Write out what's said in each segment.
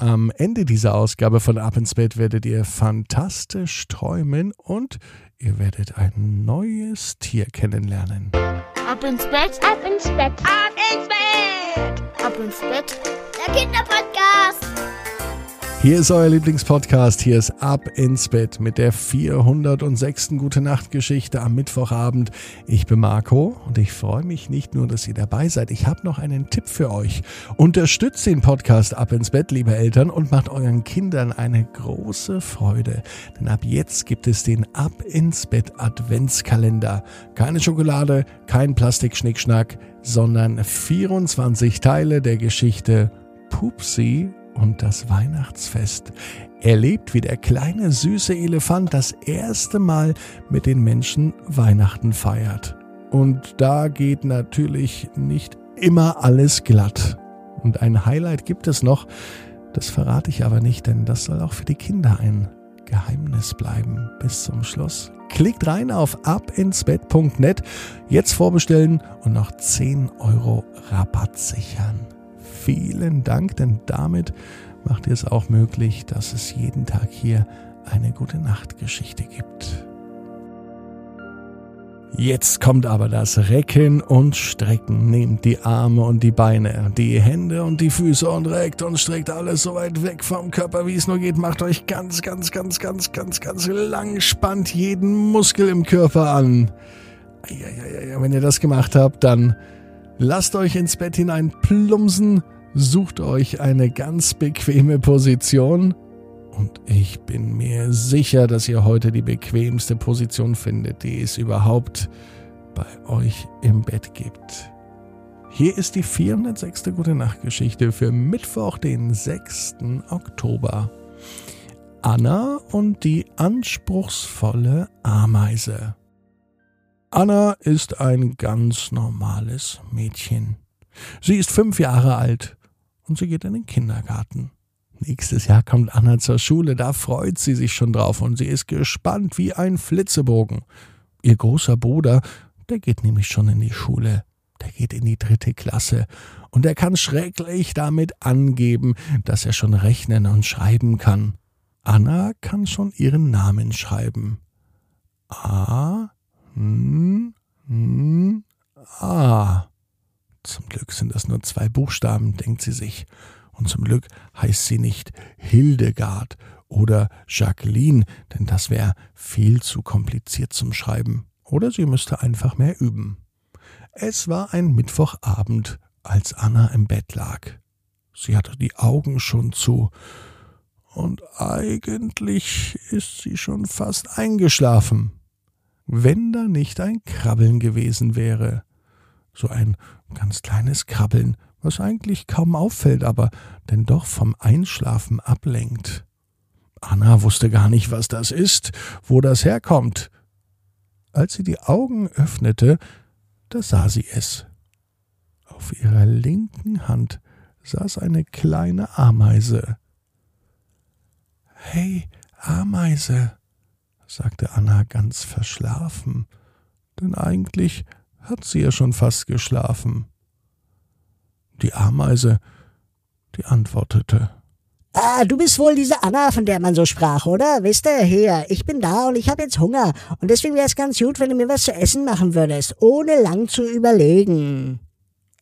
Am Ende dieser Ausgabe von Ab ins Bett werdet ihr fantastisch träumen und ihr werdet ein neues Tier kennenlernen. Ab ins Bett, ab ins Bett, ab ins Bett, ab ins Bett, der Kinderpodcast. Hier ist euer Lieblingspodcast. Hier ist Ab ins Bett mit der 406. Gute Nacht Geschichte am Mittwochabend. Ich bin Marco und ich freue mich nicht nur, dass ihr dabei seid. Ich habe noch einen Tipp für euch. Unterstützt den Podcast Ab ins Bett, liebe Eltern, und macht euren Kindern eine große Freude. Denn ab jetzt gibt es den Ab ins Bett Adventskalender. Keine Schokolade, kein Plastikschnickschnack, sondern 24 Teile der Geschichte Pupsi und das Weihnachtsfest. Erlebt, wie der kleine süße Elefant das erste Mal mit den Menschen Weihnachten feiert. Und da geht natürlich nicht immer alles glatt. Und ein Highlight gibt es noch, das verrate ich aber nicht, denn das soll auch für die Kinder ein Geheimnis bleiben bis zum Schluss. Klickt rein auf abinsbett.net, jetzt vorbestellen und noch 10 Euro Rabatt sichern vielen Dank, denn damit macht ihr es auch möglich, dass es jeden Tag hier eine gute Nachtgeschichte gibt. Jetzt kommt aber das Recken und Strecken. Nehmt die Arme und die Beine, die Hände und die Füße und reckt und streckt alles so weit weg vom Körper, wie es nur geht. Macht euch ganz, ganz, ganz, ganz, ganz, ganz lang. Spannt jeden Muskel im Körper an. Wenn ihr das gemacht habt, dann lasst euch ins Bett hinein plumpsen Sucht euch eine ganz bequeme Position und ich bin mir sicher, dass ihr heute die bequemste Position findet, die es überhaupt bei euch im Bett gibt. Hier ist die 406. Gute Nacht Geschichte für Mittwoch, den 6. Oktober. Anna und die anspruchsvolle Ameise. Anna ist ein ganz normales Mädchen. Sie ist fünf Jahre alt und sie geht in den Kindergarten. Nächstes Jahr kommt Anna zur Schule, da freut sie sich schon drauf und sie ist gespannt wie ein Flitzebogen. Ihr großer Bruder, der geht nämlich schon in die Schule, der geht in die dritte Klasse und er kann schrecklich damit angeben, dass er schon rechnen und schreiben kann. Anna kann schon ihren Namen schreiben. A, N, N, A. Zum Glück sind das nur zwei Buchstaben, denkt sie sich. Und zum Glück heißt sie nicht Hildegard oder Jacqueline, denn das wäre viel zu kompliziert zum Schreiben. Oder sie müsste einfach mehr üben. Es war ein Mittwochabend, als Anna im Bett lag. Sie hatte die Augen schon zu, und eigentlich ist sie schon fast eingeschlafen. Wenn da nicht ein Krabbeln gewesen wäre so ein ganz kleines Krabbeln, was eigentlich kaum auffällt, aber denn doch vom Einschlafen ablenkt. Anna wusste gar nicht, was das ist, wo das herkommt. Als sie die Augen öffnete, da sah sie es. Auf ihrer linken Hand saß eine kleine Ameise. Hey, Ameise, sagte Anna ganz verschlafen, denn eigentlich hat sie ja schon fast geschlafen. Die Ameise, die antwortete. Ah, du bist wohl diese Anna, von der man so sprach, oder? Wisst ihr, hier, ich bin da und ich habe jetzt Hunger. Und deswegen wäre es ganz gut, wenn du mir was zu essen machen würdest, ohne lang zu überlegen.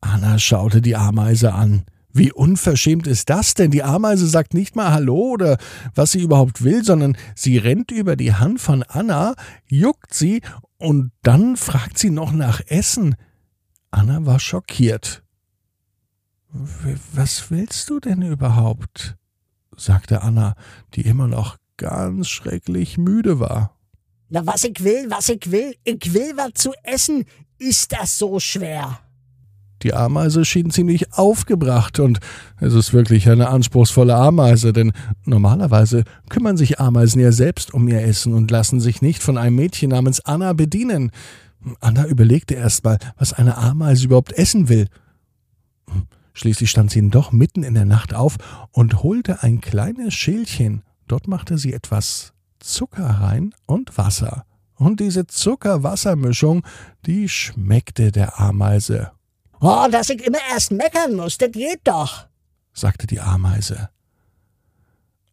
Anna schaute die Ameise an. Wie unverschämt ist das denn? Die Ameise sagt nicht mal Hallo oder was sie überhaupt will, sondern sie rennt über die Hand von Anna, juckt sie und dann fragt sie noch nach Essen. Anna war schockiert. Was willst du denn überhaupt? sagte Anna, die immer noch ganz schrecklich müde war. Na, was ich will, was ich will, ich will was zu essen. Ist das so schwer? Die Ameise schien ziemlich aufgebracht und es ist wirklich eine anspruchsvolle Ameise, denn normalerweise kümmern sich Ameisen ja selbst um ihr Essen und lassen sich nicht von einem Mädchen namens Anna bedienen. Anna überlegte erst mal, was eine Ameise überhaupt essen will. Schließlich stand sie doch mitten in der Nacht auf und holte ein kleines Schälchen. Dort machte sie etwas Zucker rein und Wasser. Und diese Zucker-Wasser-Mischung, die schmeckte der Ameise Oh, dass ich immer erst meckern muss, das geht doch, sagte die Ameise.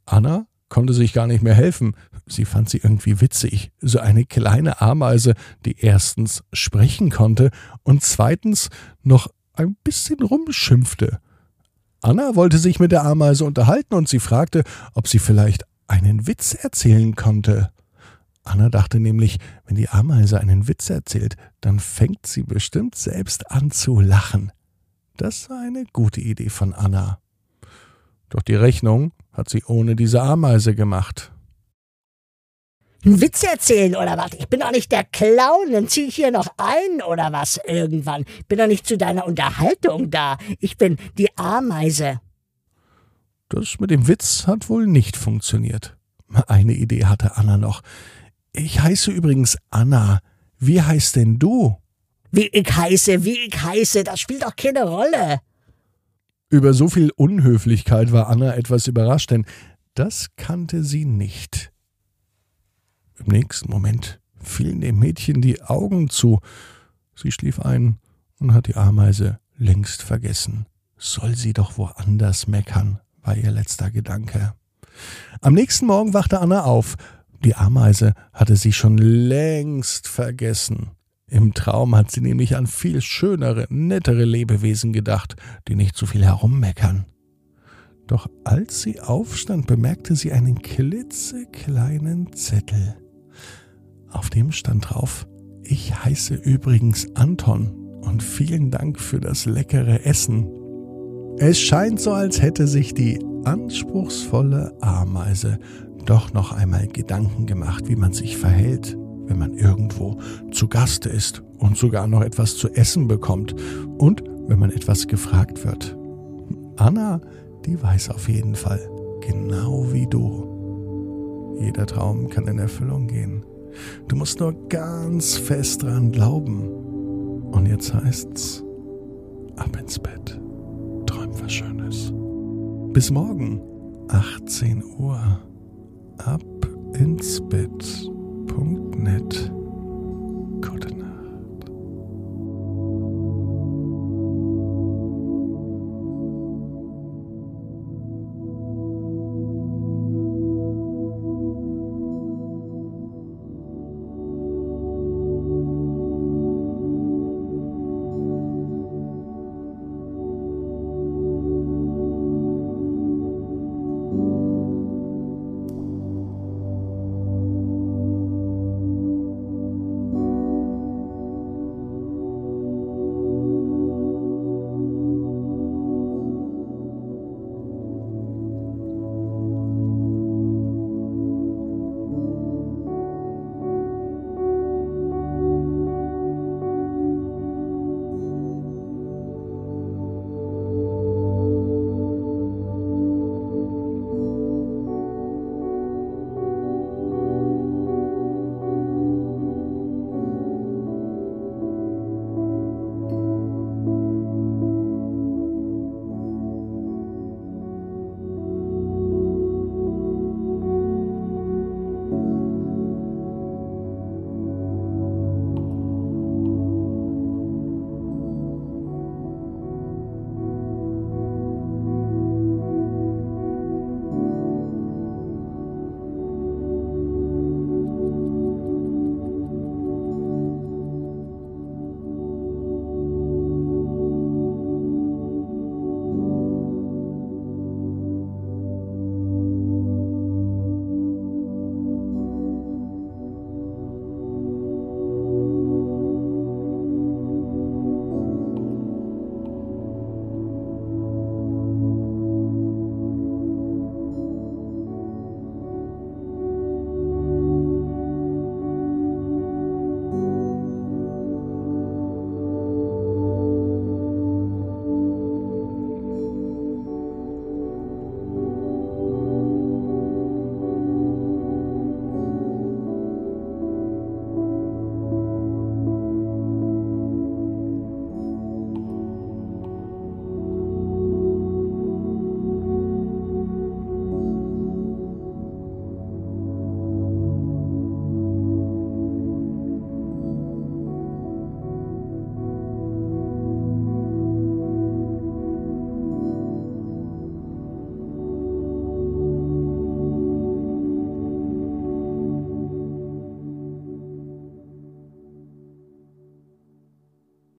Anna konnte sich gar nicht mehr helfen. Sie fand sie irgendwie witzig. So eine kleine Ameise, die erstens sprechen konnte und zweitens noch ein bisschen rumschimpfte. Anna wollte sich mit der Ameise unterhalten und sie fragte, ob sie vielleicht einen Witz erzählen konnte. Anna dachte nämlich, wenn die Ameise einen Witz erzählt, dann fängt sie bestimmt selbst an zu lachen. Das war eine gute Idee von Anna. Doch die Rechnung hat sie ohne diese Ameise gemacht. Einen Witz erzählen oder was? Ich bin doch nicht der Clown, dann zieh ich hier noch ein oder was irgendwann. Ich bin doch nicht zu deiner Unterhaltung da. Ich bin die Ameise. Das mit dem Witz hat wohl nicht funktioniert. Eine Idee hatte Anna noch. Ich heiße übrigens Anna. Wie heißt denn du? Wie ich heiße, wie ich heiße, das spielt doch keine Rolle. Über so viel Unhöflichkeit war Anna etwas überrascht, denn das kannte sie nicht. Im nächsten Moment fielen dem Mädchen die Augen zu. Sie schlief ein und hat die Ameise längst vergessen. Soll sie doch woanders meckern, war ihr letzter Gedanke. Am nächsten Morgen wachte Anna auf. Die Ameise hatte sie schon längst vergessen. Im Traum hat sie nämlich an viel schönere, nettere Lebewesen gedacht, die nicht so viel herummeckern. Doch als sie aufstand, bemerkte sie einen klitzekleinen Zettel. Auf dem stand drauf, ich heiße übrigens Anton und vielen Dank für das leckere Essen. Es scheint so, als hätte sich die anspruchsvolle Ameise doch noch einmal Gedanken gemacht, wie man sich verhält, wenn man irgendwo zu Gaste ist und sogar noch etwas zu essen bekommt und wenn man etwas gefragt wird. Anna, die weiß auf jeden Fall, genau wie du. Jeder Traum kann in Erfüllung gehen. Du musst nur ganz fest dran glauben. Und jetzt heißt's, ab ins Bett. Träum was Schönes. Bis morgen, 18 Uhr. Ab ins Bett.